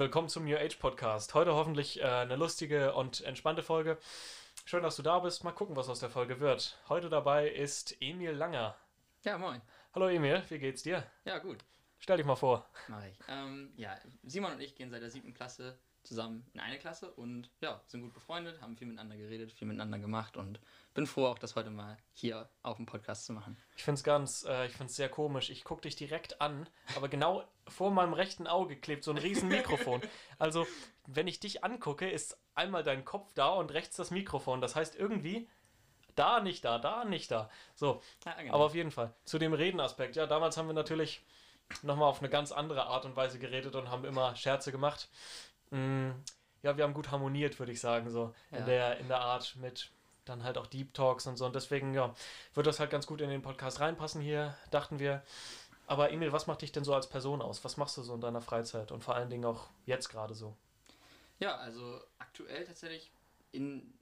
willkommen zum New Age Podcast. Heute hoffentlich äh, eine lustige und entspannte Folge. Schön, dass du da bist. Mal gucken, was aus der Folge wird. Heute dabei ist Emil Langer. Ja, moin. Hallo Emil, wie geht's dir? Ja, gut. Stell dich mal vor. Mach ich. Ähm, ja, Simon und ich gehen seit der siebten Klasse zusammen in eine Klasse und ja, sind gut befreundet, haben viel miteinander geredet, viel miteinander gemacht und bin froh, auch das heute mal hier auf dem Podcast zu machen. Ich find's ganz, äh, ich find's sehr komisch. Ich guck dich direkt an, aber genau vor meinem rechten Auge klebt so ein riesen Mikrofon. Also, wenn ich dich angucke, ist einmal dein Kopf da und rechts das Mikrofon. Das heißt irgendwie da nicht da, da nicht da. So, Ja, genau. aber auf jeden Fall zu dem Redenaspekt. Ja, damals haben wir natürlich nochmal auf eine ganz andere Art und Weise geredet und haben immer Scherze gemacht. Mm, ja, wir haben gut harmoniert, würde ich sagen, so in, Ja. der, in der Art mit dann halt auch Deep Talks und so. Und deswegen, ja, wird das halt ganz gut in den Podcast reinpassen hier, dachten wir. Aber Emil, was macht dich denn so als Person aus? Was machst du so in deiner Freizeit und vor allen Dingen auch jetzt gerade so? Ja, also aktuell tatsächlich in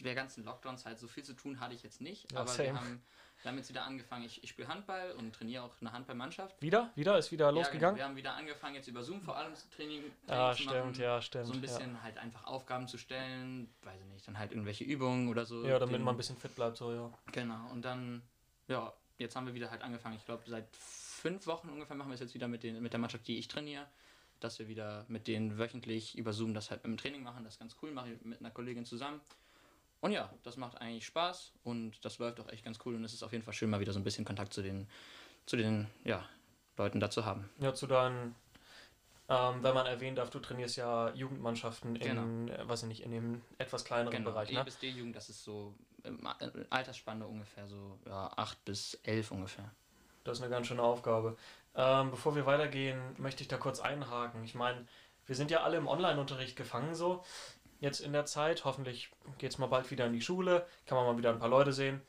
der ganzen Lockdown-Zeit so viel zu tun hatte ich jetzt nicht, Ja, aber same. wir haben damit wieder angefangen. Ich, ich spiele Handball und trainiere auch eine Handballmannschaft. Wieder? Wieder? Ist wieder Ja, genau. losgegangen? wir haben wieder angefangen, jetzt über Zoom vor allem zu Training, Training Ah, zu stimmt, machen. ja, stimmt. So ein bisschen halt einfach Aufgaben zu stellen, weiß ich nicht, dann halt irgendwelche Übungen oder so. Ja, ja damit Den- man ein bisschen fit bleibt, so, ja. Genau, und dann, ja, jetzt haben wir wieder halt angefangen. Ich glaube, seit fünf Wochen ungefähr machen wir es jetzt wieder mit, den, mit der Mannschaft, die ich trainiere, dass wir wieder mit denen wöchentlich über Zoom das halt im Training machen. Das ist ganz cool, mache ich mit einer Kollegin zusammen. Und ja, das macht eigentlich Spaß und das läuft auch echt ganz cool und es ist auf jeden Fall schön, mal wieder so ein bisschen Kontakt zu den, zu den ja, Leuten da zu haben. Ja, zu deinen, ähm, wenn man erwähnen darf, du trainierst ja Jugendmannschaften in, äh, weiß ich nicht, in dem etwas kleineren Genau, Bereich, E ne? bis D-Jugend, das ist so A- äh, Altersspanne ungefähr so ja, 8 bis 11 ungefähr. Das ist eine ganz schöne Aufgabe. Ähm, bevor wir weitergehen, möchte ich da kurz einhaken. Ich meine, wir sind ja alle im Online-Unterricht gefangen so. Jetzt in der Zeit, hoffentlich geht es mal bald wieder in die Schule, kann man mal wieder ein paar Leute sehen.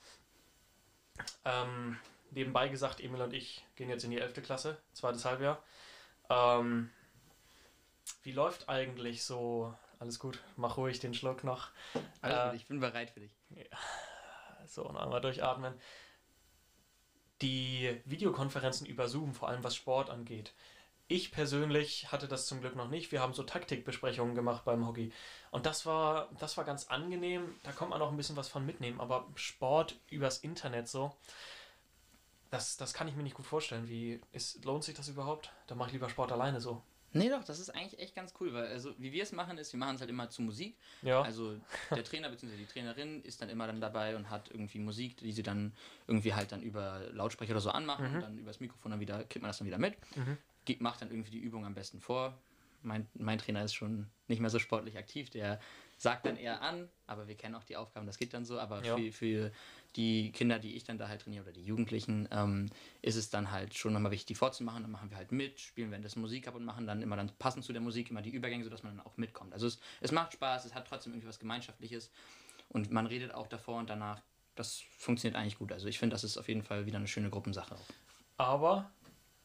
Ähm, nebenbei gesagt, Emil und ich gehen jetzt in die 11. Klasse, zweites Halbjahr. Ähm, wie läuft eigentlich so, alles gut, mach ruhig den Schluck noch. Alles Äh, gut, ich bin bereit für dich. So, und einmal durchatmen. Die Videokonferenzen über Zoom, vor allem was Sport angeht. Ich persönlich hatte das zum Glück noch nicht. Wir haben so Taktikbesprechungen gemacht beim Hockey. Und das war, das war ganz angenehm. Da kommt man auch ein bisschen was von mitnehmen. Aber Sport übers Internet so, das, das kann ich mir nicht gut vorstellen. Wie ist, lohnt sich das überhaupt? Da mache ich lieber Sport alleine so. Nee, doch, das ist eigentlich echt ganz cool, weil also wie wir es machen ist, wir machen es halt immer zu Musik. Ja. Also der Trainer bzw. die Trainerin ist dann immer dann dabei und hat irgendwie Musik, die sie dann irgendwie halt dann über Lautsprecher oder so anmachen und dann übers Mikrofon dann wieder, kriegt man das dann wieder mit. Ge- Macht dann irgendwie die Übung am besten vor. Mein, mein Trainer ist schon nicht mehr so sportlich aktiv, der sagt dann eher an, aber wir kennen auch die Aufgaben, das geht dann so. Aber Ja. für, für die Kinder, die ich dann da halt trainiere oder die Jugendlichen, ähm, ist es dann halt schon nochmal wichtig, die vorzumachen. Dann machen wir halt mit, spielen währenddessen Musik ab und machen dann immer dann passend zu der Musik immer die Übergänge, sodass man dann auch mitkommt. Also es, es macht Spaß, es hat trotzdem irgendwie was Gemeinschaftliches und man redet auch davor und danach. Das funktioniert eigentlich gut. Also ich finde, das ist auf jeden Fall wieder eine schöne Gruppensache auch. Aber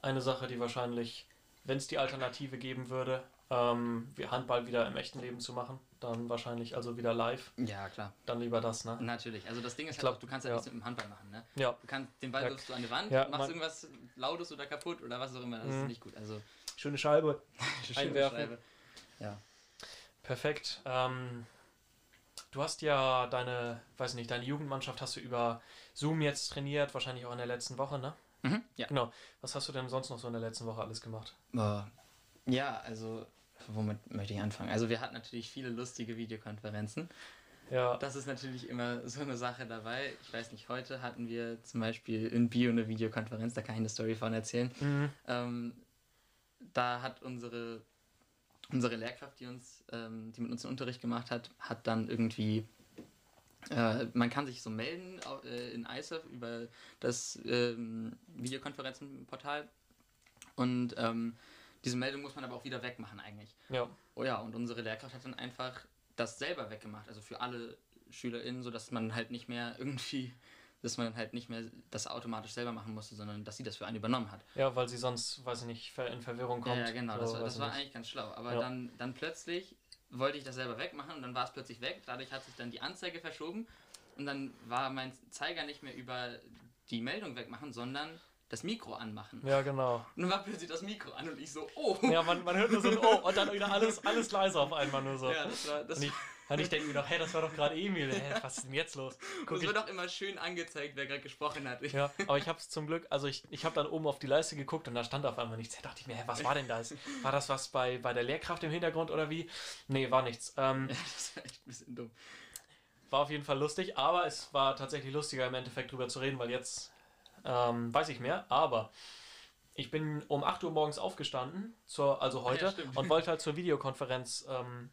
eine Sache, die wahrscheinlich, wenn es die Alternative geben würde, ähm, Handball wieder im echten Leben zu machen, dann wahrscheinlich also wieder live, Ja, klar. dann lieber das, ne? Natürlich. Also das Ding ist Ich glaub, halt auch, du kannst ja, ja. nichts mit dem Handball machen, ne? Ja. Du kannst den Ball Ja. wirfst du an die Wand, Ja, machst irgendwas Lautes oder kaputt oder was auch immer. Das Mhm. ist nicht gut. Also Schöne Scheibe. schöne Einwerfen. Scheibe. Ja. Perfekt. Ähm, du hast ja deine, weiß nicht, deine Jugendmannschaft hast du über Zoom jetzt trainiert, wahrscheinlich auch in der letzten Woche, ne? Mhm. Ja. Genau. Was hast du denn sonst noch so in der letzten Woche alles gemacht? Äh, Ja, also womit möchte ich anfangen? Also wir hatten natürlich viele lustige Videokonferenzen. Ja. Das ist natürlich immer so eine Sache dabei. Ich weiß nicht, heute hatten wir zum Beispiel in Bio eine Videokonferenz, da kann ich eine Story von erzählen. Mhm. Ähm, da hat unsere, unsere Lehrkraft, die uns, ähm, die mit uns den Unterricht gemacht hat, hat dann irgendwie äh, man kann sich so melden äh, in ISAF über das ähm, Videokonferenzenportal und ähm, diese Meldung muss man aber auch wieder wegmachen eigentlich. Ja. Oh ja, und unsere Lehrkraft hat dann einfach das selber weggemacht, also für alle SchülerInnen, sodass man halt nicht mehr irgendwie, dass man halt nicht mehr das automatisch selber machen musste, sondern dass sie das für einen übernommen hat. Ja, weil sie sonst, weiß ich nicht, in Verwirrung kommt. Ja, ja genau, So, das war, das war eigentlich ganz schlau. Aber Ja. dann, dann plötzlich wollte ich das selber wegmachen und dann war es plötzlich weg. Dadurch hat sich dann die Anzeige verschoben und dann war mein Zeiger nicht mehr über die Meldung wegmachen, sondern das Mikro anmachen. Ja, genau. Und dann war plötzlich das Mikro an und ich so, oh. Ja, man, man hört nur so ein Oh und dann wieder alles, alles leise auf einmal nur so. Ja, das war, das Und ich, und ich denke mir doch, hey, das war doch gerade Emil. Hä, was ist denn jetzt los? Guck es ich, wird auch immer schön angezeigt, wer gerade gesprochen hat. ja, aber ich habe es zum Glück, also ich, ich habe dann oben auf die Leiste geguckt und da stand auf einmal nichts. Da dachte ich mir, hä, was war denn das? War das was bei, bei der Lehrkraft im Hintergrund oder wie? Nee, war nichts. Ähm, das war echt ein bisschen dumm. war auf jeden Fall lustig, aber es war tatsächlich lustiger im Endeffekt drüber zu reden, weil jetzt ähm, weiß ich mehr. Aber ich bin um 8 Uhr morgens aufgestanden, zur, also heute, stimmt. und wollte halt zur Videokonferenz ähm,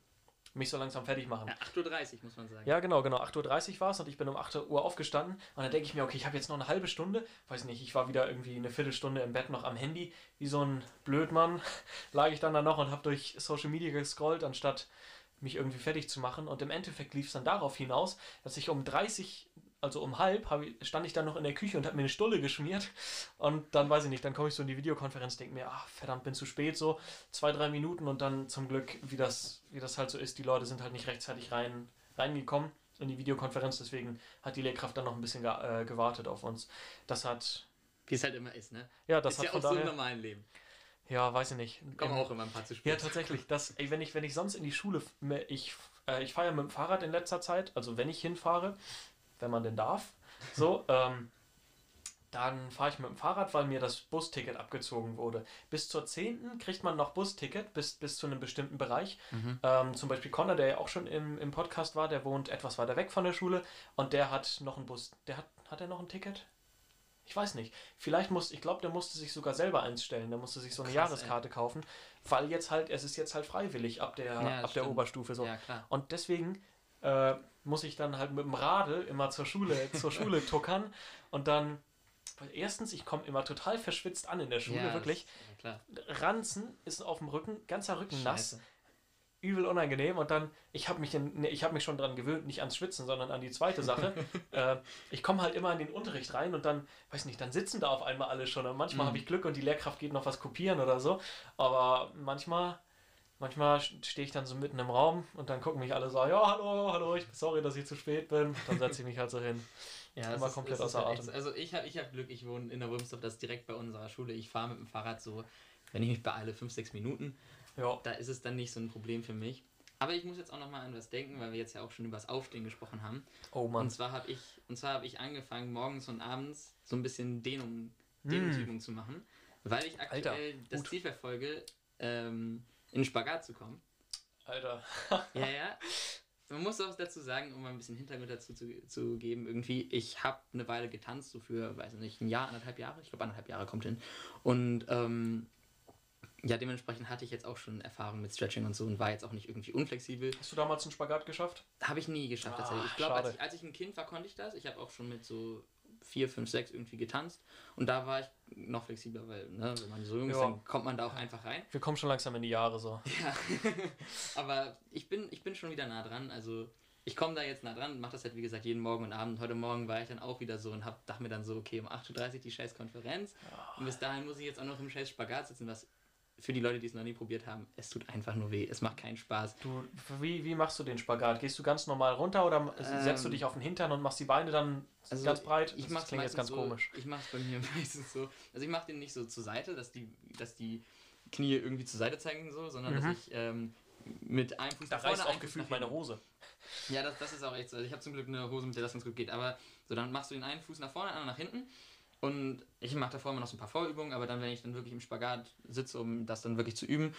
mich so langsam fertig machen. Ja, 8.30 Uhr muss man sagen. Ja, genau, genau. 8.30 Uhr war es und ich bin um 8 Uhr aufgestanden. Und dann denke ich mir, okay, ich habe jetzt noch eine halbe Stunde. Weiß nicht, ich war wieder irgendwie eine Viertelstunde im Bett noch am Handy. Wie so ein Blödmann lag ich dann da noch und habe durch Social Media gescrollt, anstatt mich irgendwie fertig zu machen. Und im Endeffekt lief es dann darauf hinaus, dass ich um 30, also um halb, ich, stand ich dann noch in der Küche und habe mir eine Stulle geschmiert. Und dann weiß ich nicht, dann komme ich so in die Videokonferenz, denke mir, ach verdammt, bin zu spät, so zwei, drei Minuten und dann zum Glück, wie das, wie das halt so ist, die Leute sind halt nicht rechtzeitig rein, reingekommen in die Videokonferenz, deswegen hat die Lehrkraft dann noch ein bisschen ge äh, gewartet auf uns. Das hat, Wie es halt immer ist, ne? ja, das ist hat ja auch so im normalen Leben. ja, weiß ich nicht. Kommen auch immer ein paar zu spät. ja, tatsächlich. Das, ey, wenn, ich, wenn ich sonst in die Schule, ich, äh, ich fahre ja mit dem Fahrrad in letzter Zeit, also wenn ich hinfahre, wenn man denn darf, so, ähm, dann fahre ich mit dem Fahrrad, weil mir das Busticket abgezogen wurde. Bis zur 10. kriegt man noch Busticket, bis, bis zu einem bestimmten Bereich. Mhm. Ähm, zum Beispiel Connor, der ja auch schon im, im Podcast war, der wohnt etwas weiter weg von der Schule und der hat noch ein Bus. Der hat, hat er noch ein Ticket? Ich weiß nicht. Vielleicht muss, ich glaube, der musste sich sogar selber eins stellen. Der musste sich so eine Krass, Jahreskarte kaufen, weil jetzt halt, es ist jetzt halt freiwillig ab der, Ja, ab der. Oberstufe so. Ja. Und deswegen äh, muss ich dann halt mit dem Radl immer zur Schule, zur Schule tuckern und dann, weil erstens, ich komme immer total verschwitzt an in der Schule, ja, wirklich. Ja, klar. Ranzen ist auf dem Rücken, ganzer Rücken nass Scheiße. übel unangenehm und dann, ich habe mich, in- ne, ich hab mich schon dran gewöhnt, nicht ans Schwitzen, sondern an die zweite Sache. äh, ich komme halt immer in den Unterricht rein und dann, weiß nicht, dann sitzen da auf einmal alle schon und manchmal Mhm. habe ich Glück und die Lehrkraft geht noch was kopieren oder so, aber manchmal, manchmal stehe ich dann so mitten im Raum und dann gucken mich alle so, ja, hallo, hallo, ich sorry, dass ich zu spät bin. Dann setze ich mich halt so hin. Ja, ist, komplett außer halt Atem. so. Also ich habe ich hab Glück, ich wohne in der Wurmsdorf, das ist direkt bei unserer Schule. Ich fahre mit dem Fahrrad so, wenn ich mich beeile, 5, 6 Minuten. Ja, Da ist es dann nicht so ein Problem für mich. Aber ich muss jetzt auch nochmal an was denken, weil wir jetzt ja auch schon über das Aufstehen gesprochen haben. oh Mann. Und zwar habe ich, und zwar habe ich angefangen, morgens und abends so ein bisschen Dehnung, Hm. Dehnungsübungen zu machen, weil ich aktuell Alter, das. Ziel verfolge, ähm, in den Spagat zu kommen. Alter. Ja, ja. Man muss auch dazu sagen, um mal ein bisschen Hintergrund dazu zu, zu geben, irgendwie, ich habe eine Weile getanzt, so für, weiß nicht, ein Jahr, anderthalb Jahre, ich glaube anderthalb Jahre kommt hin. Und ähm, ja, dementsprechend hatte ich jetzt auch schon Erfahrung mit Stretching und so und war jetzt auch nicht irgendwie unflexibel. Hast du damals einen Spagat geschafft? Habe ich nie geschafft Ah, tatsächlich. Ich glaube, als als ich ein Kind war, konnte ich das. Ich habe auch schon mit so vier, fünf, sechs irgendwie getanzt. Und da war ich noch flexibler, weil, ne, wenn man so jung ist, Ja. dann kommt man da auch einfach rein. Wir kommen schon langsam in die Jahre so. Ja. Aber ich bin, ich bin schon wieder nah dran. Also ich komme da jetzt nah dran, mache das halt wie gesagt jeden Morgen und Abend. Heute Morgen war ich dann auch wieder so und hab, dachte mir dann so, okay, um 8.30 Uhr die scheiß Konferenz. Und bis dahin muss ich jetzt auch noch im scheiß Spagat sitzen, was für die Leute, die es noch nie probiert haben, es tut einfach nur weh. Es macht keinen Spaß. Du, wie, wie machst du den Spagat? Gehst du ganz normal runter oder setzt du Ähm, dich auf den Hintern und machst die Beine dann Also ganz breit? Ich Das klingt jetzt ganz meistens komisch. So, ich mach's bei mir meistens so. Also ich mach den nicht so zur Seite, dass die, dass die Knie irgendwie zur Seite zeigen so, sondern Mhm. dass ich ähm, mit einem Fuß Da nach vorne, reißt auch gefühlt meine. Hose. Ja, das, das ist auch echt so. Also ich habe zum Glück eine Hose, mit der das ganz gut geht. Aber so, dann machst du den einen Fuß nach vorne, den anderen nach hinten. Und ich mache davor immer noch so ein paar Vorübungen, aber dann, wenn ich dann wirklich im Spagat sitze, um das dann wirklich zu üben,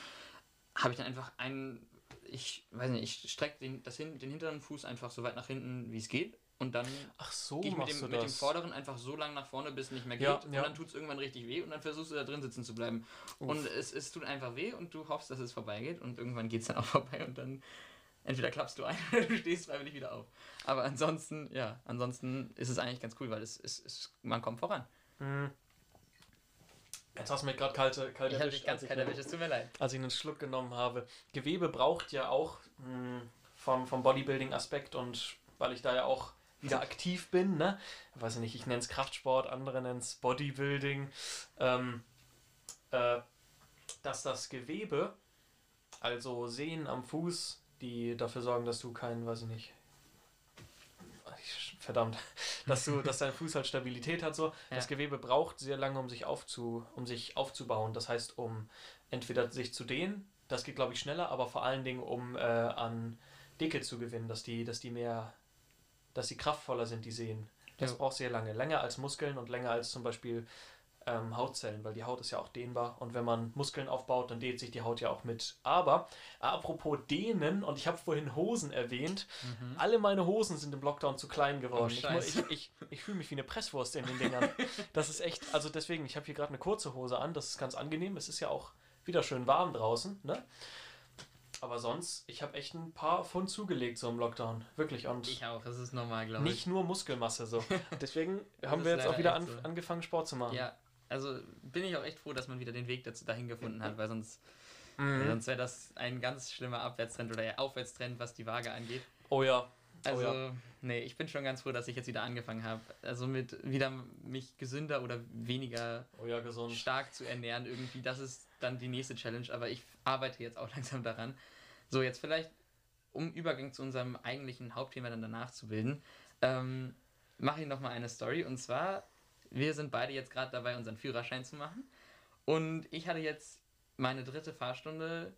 habe ich dann einfach einen, ich weiß nicht, ich strecke den, das hin, den hinteren Fuß einfach so weit nach hinten, wie es geht. Und dann Ach so, gehe ich mit dem, mit dem vorderen einfach so lang nach vorne, bis es nicht mehr geht. Ja, und ja. dann tut es irgendwann richtig weh und dann versuchst du da drin sitzen zu bleiben. Uff. Und es, es tut einfach weh und du hoffst, dass es vorbeigeht und irgendwann geht es dann auch vorbei und dann entweder klappst du ein oder du stehst freiwillig wieder auf. Aber ansonsten, ja, ansonsten ist es eigentlich ganz cool, weil es, es, es man kommt voran. Hm. Jetzt hast du mir gerade kalte, kalt Ich erwischt, dich ganz als, ich kalt einen- erwischt, es tut mir leid. als ich einen Schluck genommen habe. Gewebe braucht ja auch mh, vom, vom Bodybuilding-Aspekt und weil ich da ja auch wieder aktiv bin, ne? Weiß ich nicht, ich nenne es Kraftsport, andere nennen es Bodybuilding. Ähm, äh, dass das Gewebe, also Sehnen am Fuß, die dafür sorgen, dass du keinen, weiß ich nicht, ich- verdammt, dass du, dass dein Fuß halt Stabilität hat. So. Ja. Das Gewebe braucht sehr lange, um sich, aufzu, um sich aufzubauen. Das heißt, um entweder sich zu dehnen, das geht, glaube ich, schneller, aber vor allen Dingen, um äh, an Dicke zu gewinnen, dass die, dass die mehr, dass die kraftvoller sind, die Sehnen. Das Ja. braucht sehr lange. Länger als Muskeln und länger als zum Beispiel ähm, Hautzellen, weil die Haut ist ja auch dehnbar. Und wenn man Muskeln aufbaut, dann dehnt sich die Haut ja auch mit. Aber apropos dehnen, und ich habe vorhin Hosen erwähnt, alle meine Hosen sind im Lockdown zu klein geworden. Oh, ich ich ich, ich fühle mich wie eine Presswurst in den Dingern. Das ist echt, also deswegen, ich habe hier gerade eine kurze Hose an, das ist ganz angenehm. Es ist ja auch wieder schön warm draußen, ne? Aber sonst, ich habe echt ein paar Pfund zugelegt so im Lockdown. Wirklich. Und Ich auch, das ist normal, glaube ich. nicht nur Muskelmasse so. Deswegen haben wir jetzt auch wieder an, so. angefangen, Sport zu machen. Ja, also bin ich auch echt froh, dass man wieder den Weg dazu dahin gefunden hat, weil sonst, Mhm. sonst wäre das ein ganz schlimmer Abwärtstrend oder Aufwärtstrend, was die Waage angeht. Oh ja. Also, oh ja. nee, ich bin schon ganz froh, dass ich jetzt wieder angefangen habe. Also mit wieder mich gesünder oder weniger Oh ja, gesund. stark zu ernähren irgendwie. Das ist dann die nächste Challenge, aber ich arbeite jetzt auch langsam daran. So, jetzt vielleicht, um Übergang zu unserem eigentlichen Hauptthema dann danach zu bilden, ähm, mache ich nochmal eine Story. Und zwar, wir sind beide jetzt gerade dabei, unseren Führerschein zu machen. Und ich hatte jetzt meine dritte Fahrstunde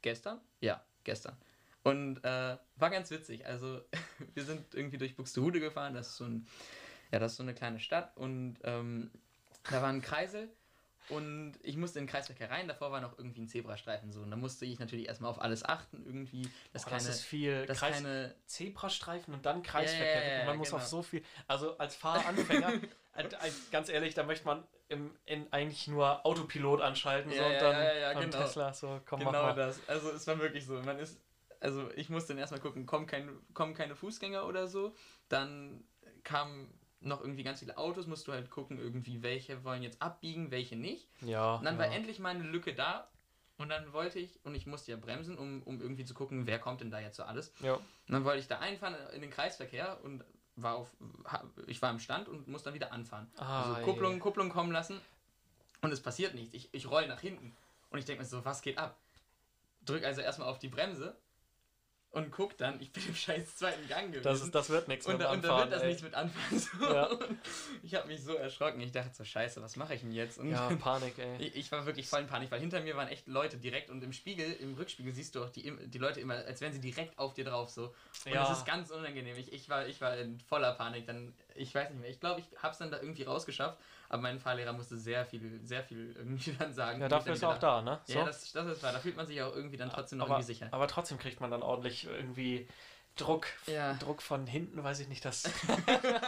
gestern? Ja, gestern. Und äh, war ganz witzig. Also, wir sind irgendwie durch Buxtehude gefahren. Das ist so, ein, ja, das ist so eine kleine Stadt. Und ähm, da war ein Kreisel. Und ich musste in den Kreisverkehr rein. Davor war noch irgendwie ein Zebrastreifen so. Und da musste ich natürlich erstmal auf alles achten. Irgendwie, dass Oh, keine. das ist viel. dass Kreis, keine Zebrastreifen und dann Kreisverkehr. Ja, und man muss genau. auf so viel. Also als Fahranfänger, äh, äh, ganz ehrlich, da möchte man im, in eigentlich nur Autopilot anschalten so, Ja, und ja, dann ja, ja, genau. Tesla so, komm, genau mach mal. das. Also es war wirklich so. Man ist, also ich musste dann erstmal gucken, kommen, kein, kommen keine Fußgänger oder so. Dann kamen noch irgendwie ganz viele Autos, musst du halt gucken, irgendwie, welche wollen jetzt abbiegen, welche nicht. Ja. Und dann ja. war endlich mal eine Lücke da. Und dann wollte ich, und ich musste ja bremsen, um, um irgendwie zu gucken, wer kommt denn da jetzt so alles. Ja. Und dann wollte ich da einfahren in den Kreisverkehr und war auf, ich war im Stand und musste dann wieder anfahren. Ah, also Kupplung, Kupplung kommen lassen und es passiert nichts. Ich, ich roll nach hinten und ich denke mir so, was geht ab? Drück also erstmal auf die Bremse und guck dann, ich bin im scheiß zweiten Gang gewesen. Das, ist, das wird nichts und, mit da, und da wird das ey. nichts mit anfangen. So. Ja. Ich habe mich so erschrocken. Ich dachte so, scheiße, was mache ich denn jetzt? Und Ja, Panik, ey. ich, ich war wirklich voll in Panik, weil hinter mir waren echt Leute direkt und im Spiegel, im Rückspiegel siehst du auch die, die Leute immer, als wären sie direkt auf dir drauf so. Und Ja. das ist ganz unangenehm. Ich, ich, war, ich war in voller Panik. Dann, ich weiß nicht mehr. Ich glaube, ich habe es dann da irgendwie rausgeschafft, aber mein Fahrlehrer musste sehr viel, sehr viel irgendwie dann sagen. Ja, dafür ist er auch da, ne? wieder- Ja, das, das ist wahr. Da fühlt man sich auch irgendwie dann trotzdem noch aber, irgendwie sicher. aber trotzdem kriegt man dann ordentlich irgendwie Druck. Ja. Druck von hinten, weiß ich nicht, das.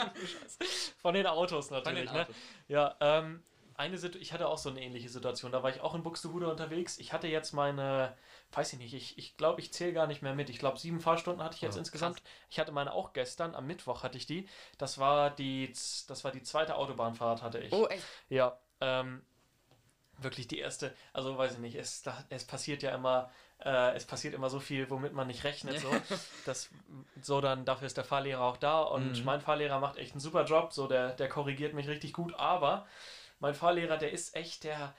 von den Autos natürlich, den ne? Autos. Ja, ähm, eine Situ ich hatte auch so eine ähnliche Situation. Da war ich auch in Buxtehude unterwegs. Ich hatte jetzt meine, weiß ich nicht, ich glaube, ich, glaub, ich zähle gar nicht mehr mit. Ich glaube, sieben Fahrstunden hatte ich jetzt Oh, insgesamt. Ich hatte meine auch gestern, am Mittwoch hatte ich die. Das war die, das war die zweite Autobahnfahrt, hatte ich. Oh, echt? Ja, ähm, wirklich die erste, also weiß ich nicht, es, da, es passiert ja immer, äh, es passiert immer so viel, womit man nicht rechnet. So. Das, so dann, dafür ist der Fahrlehrer auch da und Mhm. mein Fahrlehrer macht echt einen super Job, so der, der korrigiert mich richtig gut, aber mein Fahrlehrer, der ist echt der,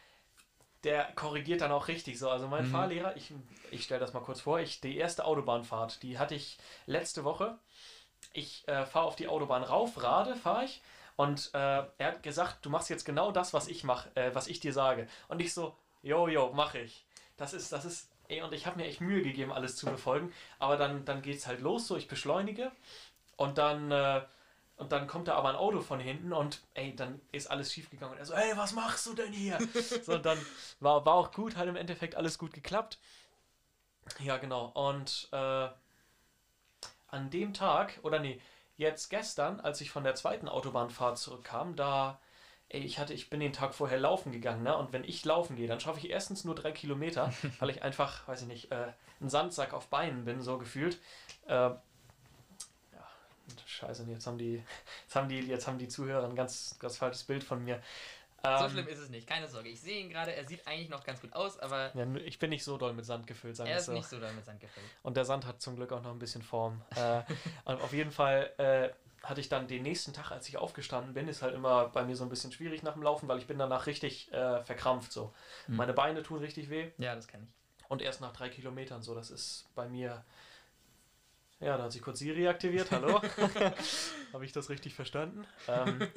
der korrigiert dann auch richtig so. Also mein Mhm. Fahrlehrer, ich, ich stelle das mal kurz vor, ich, die erste Autobahnfahrt, die hatte ich letzte Woche. Ich äh, fahre auf die Autobahn rauf, Rade fahre ich. Und äh, er hat gesagt, du machst jetzt genau das, was ich mach, äh, was ich dir sage. Und ich so, jo, jo, mach ich. Das ist, das ist, ey, und ich habe mir echt Mühe gegeben, alles zu befolgen. Aber dann, dann geht's halt los, so ich beschleunige und dann, äh, und dann kommt da aber ein Auto von hinten und ey, dann ist alles schief gegangen. Und er so, ey, was machst du denn hier? so, und dann war, war auch gut, hat im Endeffekt alles gut geklappt. Ja, genau. Und äh, an dem Tag, oder nee, jetzt gestern, als ich von der zweiten Autobahnfahrt zurückkam, da, ey, ich hatte, ich bin den Tag vorher laufen gegangen, ne? Und wenn ich laufen gehe, dann schaffe ich erstens nur drei Kilometer, weil ich einfach, weiß ich nicht, äh, ein Sandsack auf Beinen bin, so gefühlt. Äh, scheiße, jetzt haben die, jetzt haben die, jetzt haben die Zuhörer ein ganz, ganz falsches Bild von mir. So Ähm, schlimm ist es nicht, keine Sorge. Ich sehe ihn gerade, er sieht eigentlich noch ganz gut aus, aber Ja, ich bin nicht so doll mit Sand gefüllt, sagen er wir ist so. nicht so damit Sand gefällt. Und der Sand hat zum Glück auch noch ein bisschen Form. äh, auf jeden Fall äh, hatte ich dann den nächsten Tag, als ich aufgestanden bin, ist halt immer bei mir so ein bisschen schwierig nach dem Laufen, weil ich bin danach richtig äh, verkrampft so. Hm. Meine Beine tun richtig weh Ja, das kann ich. und erst nach drei Kilometern so. Das ist bei mir Ja, da hat sich kurz Siri aktiviert. Hallo. Habe ich das richtig verstanden? Ähm,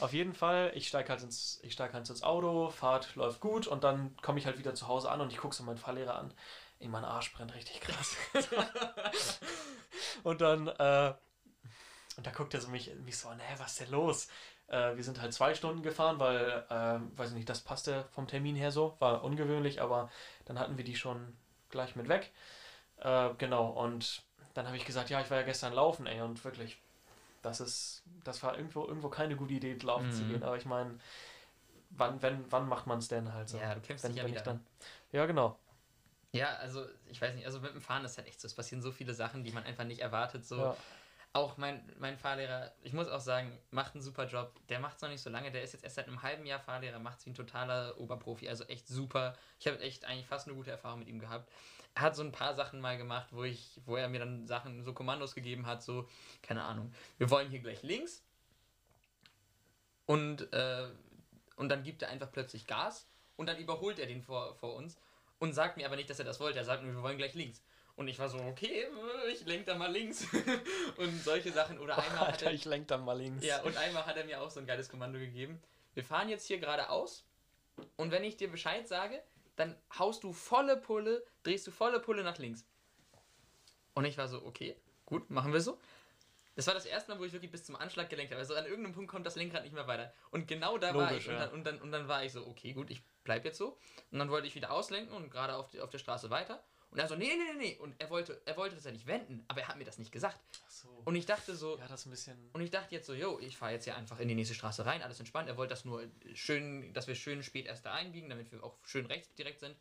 auf jeden Fall, ich steige halt, ins, ich steig halt ins Auto, Fahrt läuft gut und dann komme ich halt wieder zu Hause an und ich gucke so meinen Fahrlehrer an. In mein Arsch brennt richtig krass. und dann, äh, und da guckt er so mich, mich so an, hä, was ist denn los? Äh, wir sind halt zwei Stunden gefahren, weil, äh, weiß ich nicht, das passte vom Termin her so, war ungewöhnlich, aber dann hatten wir die schon gleich mit weg. Äh, genau, und dann habe ich gesagt, ja, ich war ja gestern laufen, ey, und wirklich, das ist, das war irgendwo, irgendwo keine gute Idee, laufen mhm. zu gehen. Aber ich meine, wann, wenn, wann macht man es denn halt so? Ja, du kämpfst wenn, dich ja wieder dann. Ja, genau. Ja, also ich weiß nicht, also mit dem Fahren ist halt echt so, es passieren so viele Sachen, die man einfach nicht erwartet. So. Ja. Auch mein, mein Fahrlehrer, ich muss auch sagen, macht einen super Job. Der macht es noch nicht so lange, der ist jetzt erst seit einem halben Jahr Fahrlehrer, macht es wie ein totaler Oberprofi, also echt super. Ich habe echt eigentlich fast eine gute Erfahrung mit ihm gehabt. Er hat so ein paar Sachen mal gemacht, wo ich, wo er mir dann Sachen, so Kommandos gegeben hat, so, keine Ahnung, wir wollen hier gleich links und, äh, und dann gibt er einfach plötzlich Gas und dann überholt er den vor, vor uns und sagt mir aber nicht, dass er das wollte. Er sagt mir, wir wollen gleich links. Und ich war so, okay, ich lenk da mal links. und solche Sachen. Oder einmal Alter, hat er, ich lenk da mal links. Ja, und einmal hat er mir auch so ein geiles Kommando gegeben. Wir fahren jetzt hier geradeaus. Und wenn ich dir Bescheid sage, dann haust du volle Pulle, drehst du volle Pulle nach links. Und ich war so, okay, gut, machen wir so. Das war das erste Mal, wo ich wirklich bis zum Anschlag gelenkt habe. Also an irgendeinem Punkt kommt das Lenkrad nicht mehr weiter. Und genau da Logisch, war ich. Ja. Und, dann, und, dann, und dann war ich so, okay, gut, ich bleib jetzt so. Und dann wollte ich wieder auslenken und gerade auf, auf der Straße weiter. Und er so, nee, nee, nee, nee. Und er wollte, er wollte das ja nicht wenden, aber er hat mir das nicht gesagt. Ach so. Und ich dachte so. Ja, das ein bisschen. Und ich dachte jetzt so, yo, ich fahre jetzt hier einfach in die nächste Straße rein, alles entspannt. Er wollte das nur schön, dass wir schön spät erst da einbiegen, damit wir auch schön rechts direkt sind.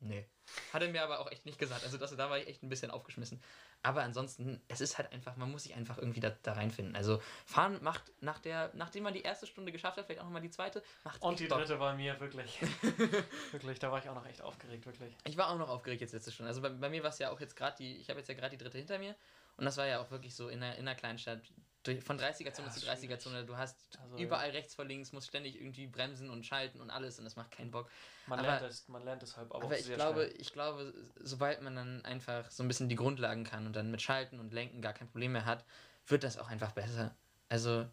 Nee. Hat er mir aber auch echt nicht gesagt. Also das, da war ich echt ein bisschen aufgeschmissen. Aber ansonsten, es ist halt einfach, man muss sich einfach irgendwie da, da reinfinden. Also fahren macht nach der, nachdem man die erste Stunde geschafft hat, vielleicht auch nochmal die zweite, macht Und die dritte war mir wirklich. wirklich, da war ich auch noch echt aufgeregt, wirklich. Ich war auch noch aufgeregt jetzt letzte Stunde. Also bei, bei mir war es ja auch jetzt gerade die, ich habe jetzt ja gerade die dritte hinter mir. Und das war ja auch wirklich so in einer, in einer kleinen Stadt durch, von 30er-Zone ja, zu 30er-Zone, du hast also, überall rechts vor links, musst ständig irgendwie bremsen und schalten und alles und das macht keinen Bock. Man, aber, lernt, es, man lernt deshalb aber, aber ich glaube, schnell. ich glaube, sobald man dann einfach so ein bisschen die Grundlagen kann und dann mit Schalten und Lenken gar kein Problem mehr hat, wird das auch einfach besser. Also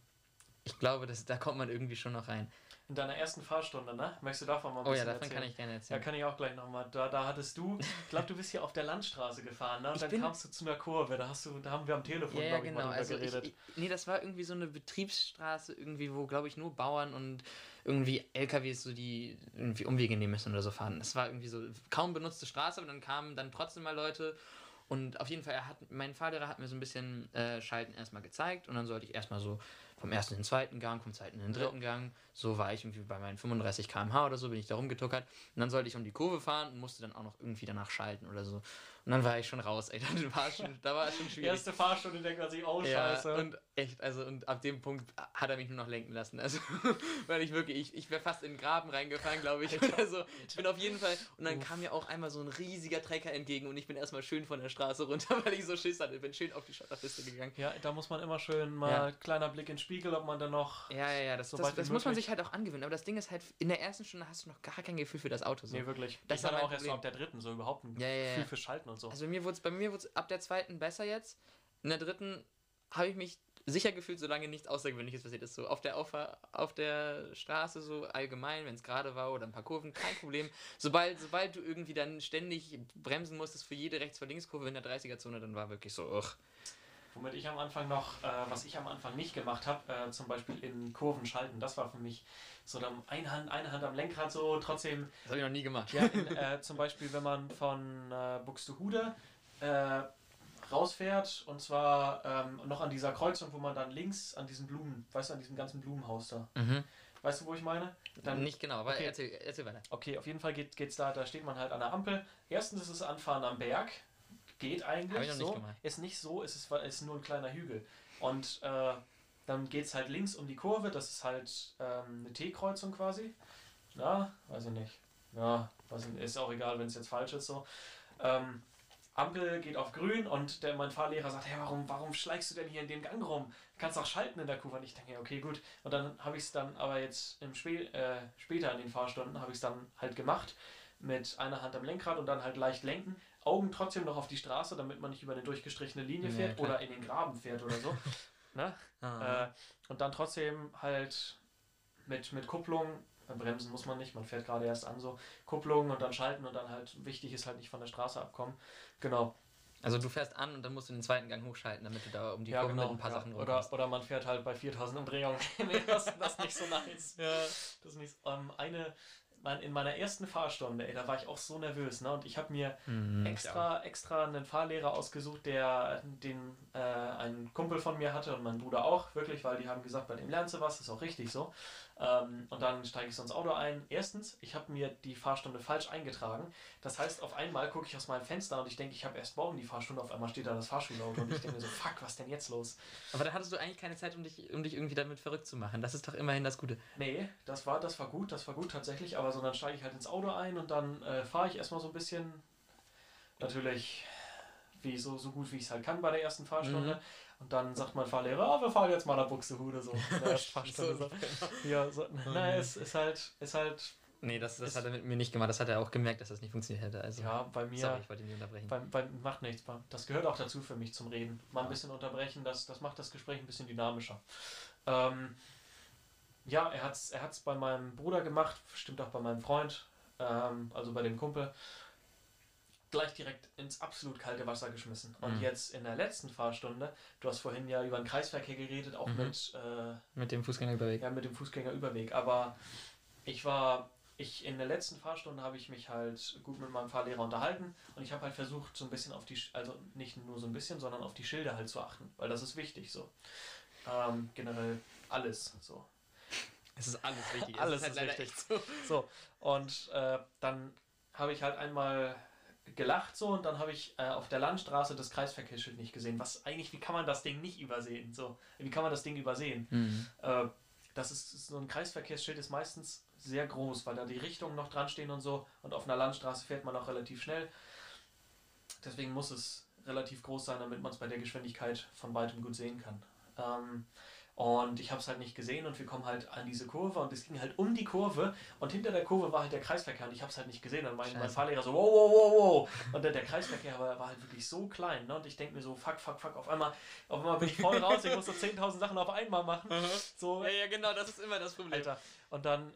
ich glaube, dass, da kommt man irgendwie schon noch rein in deiner ersten Fahrstunde, ne? Möchtest du davon mal ein bisschen Oh ja, davon erzählen? kann ich gerne erzählen. Ja, kann ich auch gleich nochmal. Da, da hattest du, ich glaube, du bist hier auf der Landstraße gefahren, ne? Und dann kamst du zu einer Kurve, da hast du, da haben wir am Telefon, ja, ja, genau. ich, mal also geredet. Ich, ich, nee, das war irgendwie so eine Betriebsstraße, irgendwie, wo, glaube ich, nur Bauern und irgendwie LKWs so die irgendwie Umwege nehmen müssen oder so fahren. Das war irgendwie so kaum benutzte Straße, aber dann kamen dann trotzdem mal Leute und auf jeden Fall, hat, mein Fahrlehrer hat mir so ein bisschen äh, Schalten erstmal gezeigt und dann sollte ich erstmal so vom ersten in den zweiten Gang, vom zweiten in den dritten ja. Gang. So war ich irgendwie bei meinen 35 km/h oder so, bin ich da rumgetuckert. Und dann sollte ich um die Kurve fahren und musste dann auch noch irgendwie danach schalten oder so. Und dann war ich schon raus, ey. Dann war schon, da war es schon schwierig. Erste Fahrstunde denkt man sich, oh ja, Scheiße. Und echt, also und ab dem Punkt hat er mich nur noch lenken lassen. Also, weil ich wirklich, ich, ich wäre fast in den Graben reingefallen, glaube ich. Also, ich bin auf jeden Fall. Und dann Uff. kam mir auch einmal so ein riesiger Trecker entgegen und ich bin erstmal schön von der Straße runter, weil ich so Schiss hatte. Ich bin schön auf die Schotterpiste gegangen. Ja, da muss man immer schön mal ja. kleiner Blick in den Spiegel, ob man dann noch. Ja, ja, ja, das, so das, das muss man sich halt auch angewöhnen. Aber das Ding ist halt, in der ersten Stunde hast du noch gar kein Gefühl für das Auto. So. Nee, wirklich. Das ist dann auch erst so ab der dritten so überhaupt ein ja, Gefühl für Schalten und so. Also mir wurde es bei mir wurde es ab der zweiten besser jetzt. In der dritten habe ich mich sicher gefühlt, solange nichts Außergewöhnliches passiert ist. So auf der, auf, auf der Straße so allgemein, wenn es gerade war oder ein paar Kurven, kein Problem. Sobald, sobald du irgendwie dann ständig bremsen musstest für jede Rechts- vor Links-Kurve in der 30er-Zone, dann war wirklich so, ugh. Womit ich am Anfang noch, äh, was ich am Anfang nicht gemacht habe, äh, zum Beispiel in Kurven schalten, das war für mich so dann eine Hand, eine Hand am Lenkrad so trotzdem. Das habe ich noch nie gemacht. Ja, in, äh, zum Beispiel, wenn man von äh, Buxtehude äh, rausfährt und zwar ähm, noch an dieser Kreuzung, wo man dann links an diesen Blumen, weißt du, an diesem ganzen Blumenhaus da. Mhm. Weißt du, wo ich meine? Dann, Nicht genau, aber okay. erzähl, erzähl weiter. Okay, auf jeden Fall geht es da, da steht man halt an der Ampel. Erstens ist es Anfahren am Berg. Geht eigentlich so. Nicht ist nicht so, ist es ist nur ein kleiner Hügel. Und äh, dann geht es halt links um die Kurve, das ist halt ähm, eine T-Kreuzung quasi. Ja, weiß ich nicht. Ja, weiß ich, ist auch egal, wenn es jetzt falsch ist so. Ähm, Ampel geht auf grün und der, mein Fahrlehrer sagt, hey, warum, warum schleichst du denn hier in den Gang rum? Du kannst auch schalten in der Kurve. Und ich denke, okay, gut. Und dann habe ich es dann aber jetzt im Spä äh, später in den Fahrstunden habe ich es dann halt gemacht mit einer Hand am Lenkrad und dann halt leicht lenken. Augen trotzdem noch auf die Straße, damit man nicht über eine durchgestrichene Linie Ja, fährt klar. oder in den Graben fährt oder so. ne? Ah. Äh, und dann trotzdem halt mit, mit Kupplung, äh, bremsen muss man nicht, man fährt gerade erst an, so Kupplung und dann schalten und dann halt, wichtig ist halt nicht von der Straße abkommen. Genau. Also du fährst an und dann musst du den zweiten Gang hochschalten, damit du da um die ja, Kurve genau. mit ein paar ja. Sachen oder, oder man fährt halt bei 4000 Umdrehungen. nee, das, das ist nicht so nice. Ja. Das ist nicht so, ähm, eine, mein, in meiner ersten Fahrstunde, ey, da war ich auch so nervös, ne? Und ich habe mir Mhm, extra, extra einen Fahrlehrer ausgesucht, der den äh, ein Kumpel von mir hatte und mein Bruder auch, wirklich, weil die haben gesagt, bei dem lernst du was, ist auch richtig so. Ähm, und dann steige ich so ins Auto ein. Erstens, ich habe mir die Fahrstunde falsch eingetragen. Das heißt, auf einmal gucke ich aus meinem Fenster und ich denke, ich habe erst morgen die Fahrstunde, auf einmal steht da das Fahrschulauto und ich denke mir so, fuck, was denn jetzt los? Aber da hattest du eigentlich keine Zeit, um dich, um dich irgendwie damit verrückt zu machen. Das ist doch immerhin das Gute. Nee, das war, das war gut, das war gut tatsächlich, aber so dann steige ich halt ins Auto ein und dann äh, fahre ich erstmal so ein bisschen, natürlich wie so, so gut wie ich es halt kann bei der ersten Fahrstunde. Mhm. Und dann sagt mein Fahrlehrer, oh, wir fahren jetzt mal nach Buxtehude so. ersten Fahrstunde, so. Ja, so, nein, es ist halt, ist halt, Nee, das, das Ist- hat er mit mir nicht gemacht. Das hat er auch gemerkt, dass das nicht funktioniert hätte. Also, ja, bei mir, sorry, ich wollte ihn nicht unterbrechen. Beim, beim, macht nichts. Das gehört auch dazu für mich zum Reden. Mal ein bisschen unterbrechen, das, das macht das Gespräch ein bisschen dynamischer. Ähm, ja, er hat es er hat's bei meinem Bruder gemacht, stimmt auch bei meinem Freund, ähm, also bei dem Kumpel. Gleich direkt ins absolut kalte Wasser geschmissen. Und Mhm. jetzt in der letzten Fahrstunde, du hast vorhin ja über den Kreisverkehr geredet, auch Mhm. mit, äh, Mit dem Fußgängerüberweg. ja, mit dem Fußgängerüberweg. Aber ich war, ich in der letzten Fahrstunde habe ich mich halt gut mit meinem Fahrlehrer unterhalten und ich habe halt versucht, so ein bisschen auf die, also nicht nur so ein bisschen, sondern auf die Schilder halt zu achten, weil das ist wichtig so. Ähm, generell alles so. Es ist alles wichtig. Alles es ist leider wichtig. echt so. So, und äh, dann habe ich halt einmal gelacht so und dann habe ich äh, auf der Landstraße das Kreisverkehrsschild nicht gesehen. Was eigentlich, wie kann man das Ding nicht übersehen? So, wie kann man das Ding übersehen? Mhm. Äh, das ist so ein Kreisverkehrsschild ist meistens sehr groß, weil da die Richtungen noch dran stehen und so. Und auf einer Landstraße fährt man auch relativ schnell. Deswegen muss es relativ groß sein, damit man es bei der Geschwindigkeit von weitem gut sehen kann. Ähm, und ich habe es halt nicht gesehen und wir kommen halt an diese Kurve und es ging halt um die Kurve und hinter der Kurve war halt der Kreisverkehr und ich habe es halt nicht gesehen. Und mein, mein. Fahrlehrer so, wow, wow, wow, wow. Und der, der Kreisverkehr war, war halt wirklich so klein. Ne? Und ich denke mir so, fuck, fuck, fuck, auf einmal, auf einmal bin ich voll raus, ich muss so 10.000 Sachen auf einmal machen. So, Ja, ja, genau, das ist immer das Problem. Alter. Und dann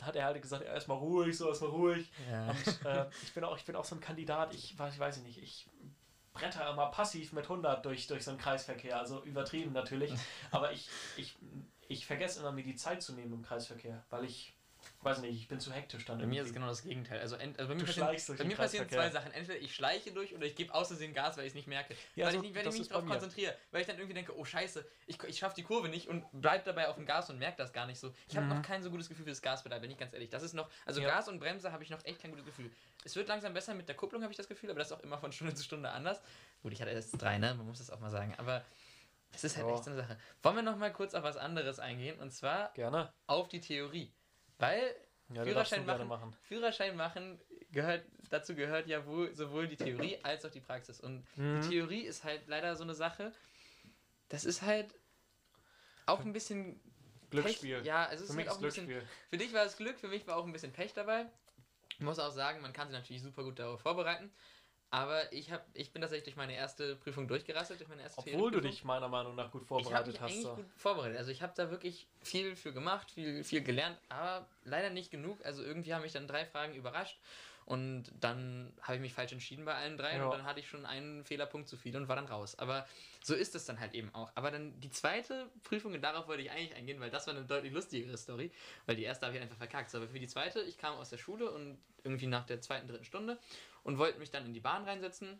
hat er halt gesagt, erstmal ruhig, so erstmal ruhig. Ja. Und äh, ich, bin auch, ich bin auch so ein Kandidat, ich weiß, ich weiß nicht, ich bretter immer passiv mit 100 durch, durch so einen Kreisverkehr, also übertrieben natürlich. Aber ich, ich, ich vergesse immer, mir die Zeit zu nehmen im Kreisverkehr, weil ich, weiß nicht, ich bin zu hektisch dann. Bei mir ist es irgendwie. genau das Gegenteil. Also, also bei mir, passieren, bei mir passieren zwei. Sachen. Entweder ich schleiche durch oder ich gebe aus Versehen Gas, weil ich es nicht merke. Ja, weil so- ich, nicht- wenn das ich mich darauf konzentriere. Weil ich dann irgendwie denke, oh scheiße, ich, ich schaffe die Kurve nicht und bleib dabei auf dem Gas und merke das gar nicht so. Ich habe Mhm. noch kein so gutes Gefühl für das Gaspedal, bin ich ganz ehrlich. Das ist noch, also Ja. Gas und Bremse habe ich noch echt kein gutes Gefühl. Es wird langsam besser mit der Kupplung, habe ich das Gefühl, aber das ist auch immer von Stunde zu Stunde anders. Gut, ich hatte erst drei, ne? Man muss das auch mal sagen. Aber es ist halt Ja. echt so eine Sache. Wollen wir noch mal kurz auf was anderes eingehen? Und zwar Gerne. auf die Theorie. Weil Ja, Führerschein machen, machen. Führerschein machen gehört, dazu gehört ja wohl sowohl die Theorie als auch die Praxis. Und Mhm. die Theorie ist halt leider so eine Sache, das ist halt auch ein bisschen Glücksspiel. Pech. Ja, also es Für ist mich halt auch ein bisschen, Glücksspiel. für dich war es Glück, für mich war auch ein bisschen Pech dabei. Ich muss auch sagen, man kann sich natürlich super gut darauf vorbereiten. Aber ich, hab, ich bin tatsächlich durch meine erste Prüfung durchgerasselt, durch meine erste Obwohl du dich meiner Meinung nach gut Ich vorbereitet mich hast. So. gut vorbereitet. Also ich habe da wirklich viel für gemacht, viel, viel gelernt, aber leider nicht genug. Also irgendwie haben mich dann drei Fragen überrascht und dann habe ich mich falsch entschieden bei allen drei Ja. und dann hatte ich schon einen Fehlerpunkt zu viel und war dann raus. Aber so ist es dann halt eben auch. Aber dann die zweite Prüfung, und darauf wollte ich eigentlich eingehen, weil das war eine deutlich lustigere Story, weil die erste habe ich einfach verkackt. So, aber für die zweite, ich kam aus der Schule und irgendwie nach der zweiten, dritten Stunde und wollte mich dann in die Bahn reinsetzen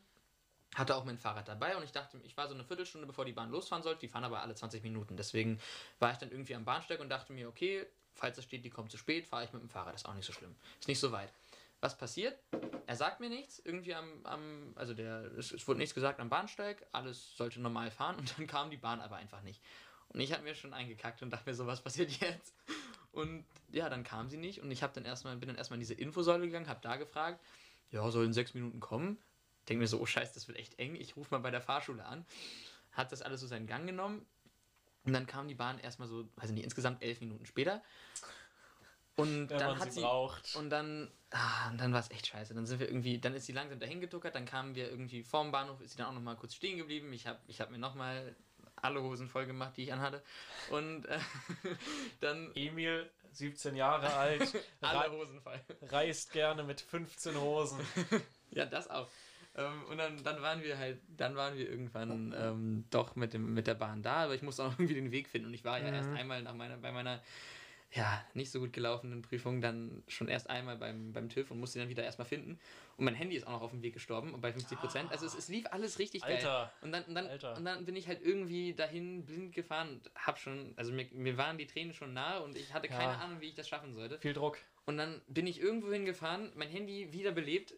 hatte auch mein Fahrrad dabei und ich dachte, ich war so eine Viertelstunde, bevor die Bahn losfahren sollte. Die fahren aber alle 20 Minuten. Deswegen war ich dann irgendwie am Bahnsteig und dachte mir, okay, falls es steht, die kommt zu spät, fahre ich mit dem Fahrrad. Ist auch nicht so schlimm. Ist nicht so weit. Was passiert? Er sagt mir nichts, irgendwie am, am also der, es, es wurde nichts gesagt am Bahnsteig, alles sollte normal fahren und dann kam die Bahn aber einfach nicht. Und ich habe mir schon eingekackt und dachte mir so, was passiert jetzt? Und ja, dann kam sie nicht und ich habe dann erstmal, bin dann erstmal in diese Infosäule gegangen, habe da gefragt, ja, soll in sechs Minuten kommen. Denke mir so, oh scheiße, das wird echt eng. Ich rufe mal bei der Fahrschule an. Hat das alles so seinen Gang genommen. Und dann kam die Bahn erstmal so, ich nicht, insgesamt elf Minuten später. Und Wenn dann hat sie braucht. und dann, ah, und dann war es echt scheiße. Dann sind wir irgendwie, dann ist sie langsam dahin getuckert, dann kamen wir irgendwie vorm Bahnhof, ist sie dann auch noch mal kurz stehen geblieben. Ich habe ich hab mir noch mal alle Hosen voll gemacht, die ich anhatte. Und äh, dann Emil, 17 Jahre alt, alle Hosen voll. reist gerne mit 15 Hosen. Ja, das auch. Ähm, und dann, dann waren wir halt, dann waren wir irgendwann ähm, doch mit, dem, mit der Bahn da, aber ich musste auch irgendwie den Weg finden. Und ich war ja Mhm. erst einmal nach meiner, bei meiner ja, nicht so gut gelaufenen Prüfung dann schon erst einmal beim, beim TÜV und musste dann wieder erstmal finden. Und mein Handy ist auch noch auf dem Weg gestorben bei 50 Prozent. Also es, es lief alles richtig geil. Alter. Und dann, und, dann, Alter. und dann bin ich halt irgendwie dahin blind gefahren und hab schon, also mir, mir waren die Tränen schon nahe und ich hatte keine Ja. Ahnung, wie ich das schaffen sollte. Viel Druck. Und dann bin ich irgendwo hingefahren, mein Handy wiederbelebt,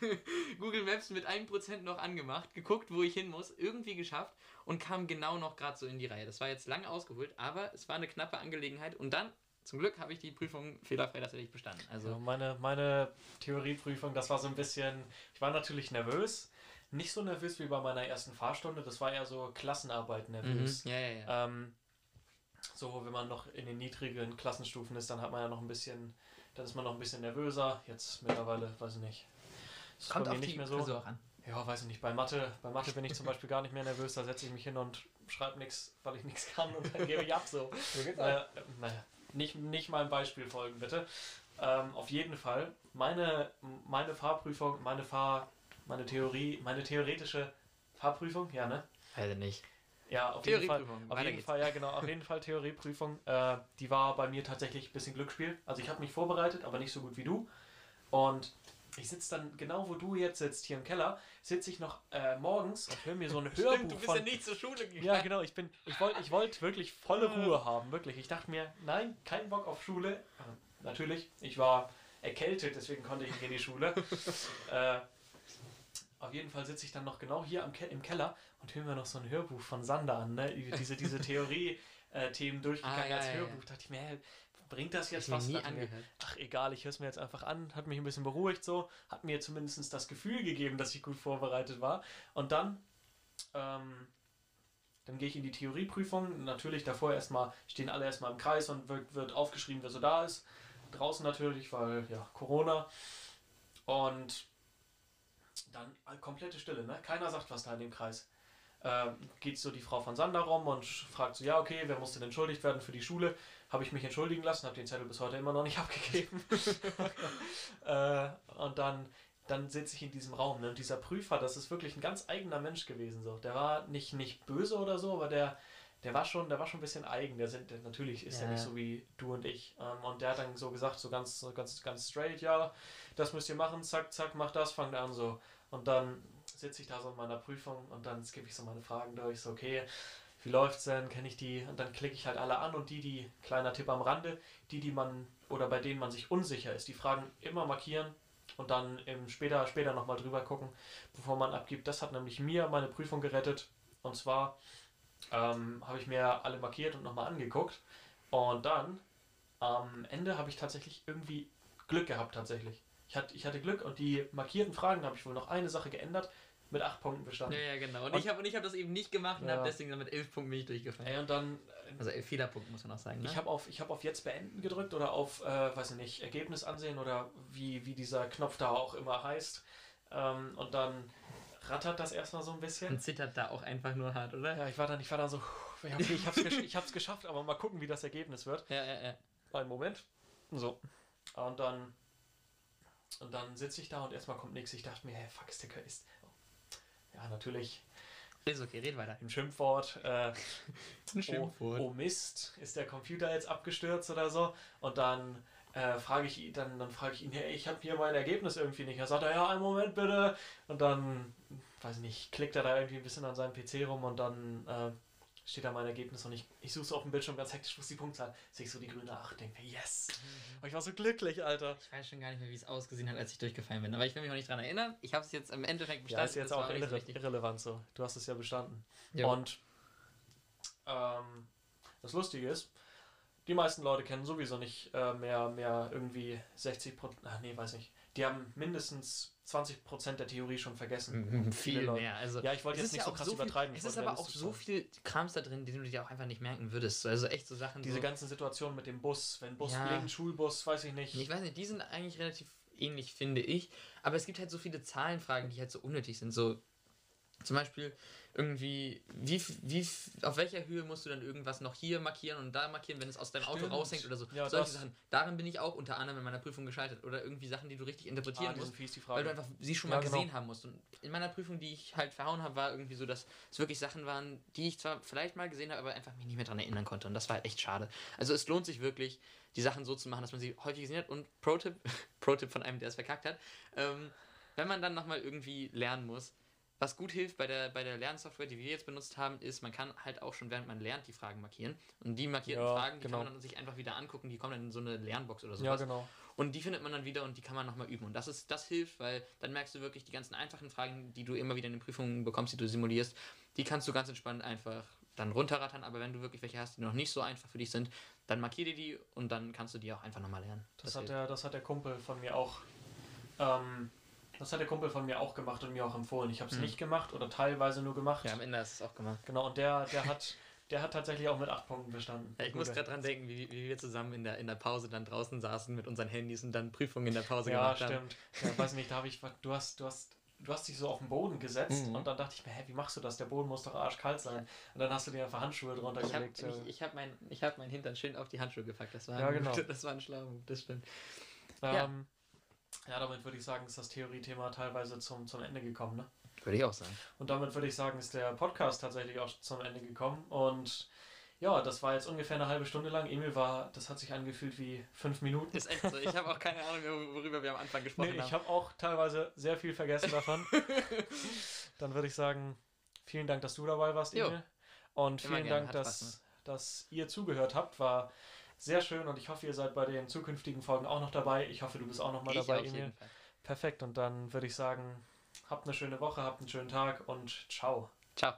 Google Maps mit 1% noch angemacht, geguckt, wo ich hin muss, irgendwie geschafft und kam genau noch gerade so in die Reihe. Das war jetzt lange ausgeholt, aber es war eine knappe Angelegenheit und dann, zum Glück, habe ich die Prüfung fehlerfrei tatsächlich bestanden. Also Also, meine, meine Theorieprüfung, das war so ein bisschen, ich war natürlich nervös. Nicht so nervös wie bei meiner ersten Fahrstunde, das war eher so Klassenarbeit mhm. nervös. ja, ja, ja. Ähm, so, wenn man noch in den niedrigen Klassenstufen ist, dann hat man ja noch ein bisschen, dann ist man noch ein bisschen nervöser. Jetzt mittlerweile, weiß ich nicht. Ist bei mir nicht mehr so. Klausur auch an. Ja, weiß ich nicht. Bei Mathe, bei Mathe bin ich zum Beispiel gar nicht mehr nervös. Da setze ich mich hin und schreibe nichts, weil ich nichts kann und dann gebe ich ab so. Naja, naja, nicht, nicht meinem Beispiel folgen, bitte. Ähm, auf jeden Fall, meine, meine Fahrprüfung, meine Fahr, meine Theorie, meine theoretische Fahrprüfung, ja, ne? Ich nicht. Ja, auf jeden Fall. Theorieprüfung, Auf jeden geht's. Fall, ja, genau. Auf jeden Fall Theorieprüfung. Äh, die war bei mir tatsächlich ein bisschen Glücksspiel. Also ich habe mich vorbereitet, aber nicht so gut wie du. Und ich sitze dann genau, wo du jetzt sitzt, hier im Keller, sitze ich noch äh, morgens und höre mir so ein Hörbuch Stimmt, du bist von ja nicht zur Schule gegangen. ja, genau. Ich bin, ich wollte, ich wollte wirklich volle Ruhe haben, wirklich. Ich dachte mir, nein, kein Bock auf Schule. Äh, natürlich, ich war erkältet, deswegen konnte ich nicht in die Schule. äh, auf jeden Fall sitze ich dann noch genau hier am Ke im Keller und höre mir noch so ein Hörbuch von Sander an, ne? Diese, diese Theorie-Themen durchgegangen Ah, ja, als ja, Hörbuch. ja. Dachte ich mir, hä, bringt das jetzt was? ach egal, ich höre es mir jetzt einfach an, hat mich ein bisschen beruhigt so, hat mir zumindest das Gefühl gegeben, dass ich gut vorbereitet war. Und dann, ähm, dann gehe ich in die Theorieprüfung. Natürlich davor erstmal stehen alle erstmal im Kreis und wird, wird aufgeschrieben, wer so da ist. Draußen natürlich, weil ja, Corona. Und dann komplette Stille, ne? Keiner sagt was da in dem Kreis. Ähm, geht so die Frau von Sander rum und fragt so, ja, okay, wer musste denn entschuldigt werden für die Schule? Habe ich mich entschuldigen lassen, habe den Zettel bis heute immer noch nicht abgegeben. äh, und dann, dann sitze ich in diesem Raum. Ne? Und dieser Prüfer, das ist wirklich ein ganz eigener Mensch gewesen. So. Der war nicht, nicht böse oder so, aber der, der war schon, der war schon ein bisschen eigen. Der sind, der, natürlich ist er Ja. nicht so wie du und ich. Ähm, und der hat dann so gesagt, so ganz, so ganz, ganz straight, ja, das müsst ihr machen, zack, zack, mach das, fangt an so. Und dann sitze ich da so in meiner Prüfung und dann skippe ich so meine Fragen durch, so okay, wie läuft's denn, kenne ich die? Und dann klicke ich halt alle an und die, die, kleiner Tipp am Rande, die, die man, oder bei denen man sich unsicher ist, die Fragen immer markieren und dann im später, später nochmal drüber gucken, bevor man abgibt. Das hat nämlich mir meine Prüfung gerettet. Und zwar ähm, habe ich mir alle markiert und nochmal angeguckt. Und dann am Ende habe ich tatsächlich irgendwie Glück gehabt, tatsächlich. Ich hatte, ich hatte Glück und die markierten Fragen habe ich wohl noch eine Sache geändert, mit acht Punkten bestanden. Ja, ja, genau. Und, Und- ich habe hab das eben nicht gemacht und Ja. habe deswegen dann mit elf Punkten bin ich durchgefallen. Ey, und dann, Also elf Fehlerpunkte muss man auch sagen. Ne? ich habe auf, ich hab auf Jetzt beenden gedrückt oder auf, äh, weiß ich nicht, Ergebnis ansehen oder wie, wie dieser Knopf da auch immer heißt. Ähm, und dann rattert das erstmal so ein bisschen. und zittert da auch einfach nur hart, oder? Ja, ich war dann, ich war dann so, okay, ich hab's, gesch ich hab's geschafft, aber mal gucken, wie das Ergebnis wird. Ja, ja, ja. Einen Moment. So. Und dann, und dann sitze ich da und erstmal kommt nichts. Ich dachte mir, hey, fuck, Sticker ist. Ja, natürlich Ist okay, red weiter. ein Schimpfwort. Äh, Ein oh, oh Mist, ist der Computer jetzt abgestürzt oder so? Und dann äh, frage ich ihn, dann, dann frage ich ihn, hey, ich habe hier mein Ergebnis irgendwie nicht. Er sagt, er, ja, einen Moment bitte. Und dann, weiß ich nicht, klickt er da irgendwie ein bisschen an seinem PC rum und dann äh, steht da mein Ergebnis und ich, ich suche so auf dem Bildschirm ganz hektisch, wo ist die Punktzahl? Sehe ich so die grüne 8, denke mir, yes! Und ich war so glücklich, Alter. Ich weiß schon gar nicht mehr, wie es ausgesehen hat, als ich durchgefallen bin. Aber ich will mich auch nicht dran erinnern. Ich habe es jetzt im Endeffekt Ja, bestanden. ist jetzt auch irre wichtig. irrelevant so. Du hast es ja bestanden. Jo. Und ähm, das Lustige ist, die meisten Leute kennen sowieso nicht äh, mehr, mehr irgendwie 60 Prozent, ach nee, weiß nicht. Die haben mindestens 20 Prozent der Theorie schon vergessen. Viel Leute. mehr. Also, Ja, ich wollte jetzt nicht ja so krass so viel- übertreiben. ich Es ist aber auch so viel Krams da drin, den du dir auch einfach nicht merken würdest. Also echt so Sachen. Diese so, ganzen Situationen mit dem Bus, wenn Bus Ja. blinkt, Schulbus, weiß ich nicht. Ich weiß nicht, die sind eigentlich relativ ähnlich, finde ich. Aber es gibt halt so viele Zahlenfragen, die halt so unnötig sind. So zum Beispiel irgendwie, wie, wie, auf welcher Höhe musst du dann irgendwas noch hier markieren und da markieren, wenn es aus deinem Auto Stimmt. raushängt oder so. Ja, Solche Sachen. Darin bin ich auch unter anderem in meiner Prüfung gescheitert. Oder irgendwie Sachen, die du richtig ah, interpretieren die musst. Weil du einfach sie schon Ja, mal genau. gesehen haben musst. Und in meiner Prüfung, die ich halt verhauen habe, war irgendwie so, dass es wirklich Sachen waren, die ich zwar vielleicht mal gesehen habe, aber einfach mich nicht mehr daran erinnern konnte. Und das war halt echt schade. Also es lohnt sich wirklich, die Sachen so zu machen, dass man sie häufig gesehen hat. Und Pro-Tipp, Pro-Tipp von einem, der es verkackt hat, ähm, wenn man dann nochmal irgendwie lernen muss, was gut hilft bei der, bei der Lernsoftware, die wir jetzt benutzt haben, ist, man kann halt auch schon, während man lernt, die Fragen markieren. Und die markierten Ja, Fragen, die genau. kann man sich einfach wieder angucken, die kommen dann in so eine Lernbox oder sowas. Ja, genau. Und die findet man dann wieder und die kann man nochmal üben. Und das ist, das hilft, weil dann merkst du wirklich die ganzen einfachen Fragen, die du immer wieder in den Prüfungen bekommst, die du simulierst, die kannst du ganz entspannt einfach dann runterrattern. Aber wenn du wirklich welche hast, die noch nicht so einfach für dich sind, dann markier dir die und dann kannst du die auch einfach nochmal lernen. Das, hat hilft. der, das hat der Kumpel von mir auch. Ähm, das hat der Kumpel von mir auch gemacht und mir auch empfohlen. Ich habe es Mhm. nicht gemacht oder teilweise nur gemacht. ja, am Ende hast du es auch gemacht. Genau, und der, der hat, der hat tatsächlich auch mit acht Punkten bestanden. Ja, ich muss Gute. gerade dran denken, wie, wie wir zusammen in der, in der Pause dann draußen saßen mit unseren Handys und dann Prüfungen in der Pause Ja, gemacht haben. stimmt. Ja, weiß nicht, da habe ich, du hast, du hast, du hast dich so auf den Boden gesetzt Mhm. und dann dachte ich mir, hä, wie machst du das? Der Boden muss doch arschkalt sein. Und dann hast du dir einfach Handschuhe drunter Ich habe gelegt. äh, ich, ich hab mein, ich hab mein Hintern schön auf die Handschuhe gepackt. Das war, Ja, genau. das war ein schlauer Move, das stimmt. ähm, ja. damit würde ich sagen, ist das Theorie-Thema teilweise zum, zum Ende gekommen. Ne? Würde ich auch sagen. Und damit würde ich sagen, ist der Podcast tatsächlich auch zum Ende gekommen. Und ja, das war jetzt ungefähr eine halbe Stunde lang. Emil war, das hat sich angefühlt wie fünf Minuten. Ist echt so. Ich habe auch keine Ahnung worüber wir am Anfang gesprochen Nee, ich haben. habe auch teilweise sehr viel vergessen davon. Dann würde ich sagen, vielen Dank, dass du dabei warst, Jo. Emil. Und Immer vielen gerne, Dank, dass, dass ihr zugehört habt. War sehr schön und ich hoffe, ihr seid bei den zukünftigen Folgen auch noch dabei. Ich hoffe, du bist auch noch mal ich dabei, Emil. Perfekt und dann würde ich sagen, habt eine schöne Woche, habt einen schönen Tag und ciao. Ciao.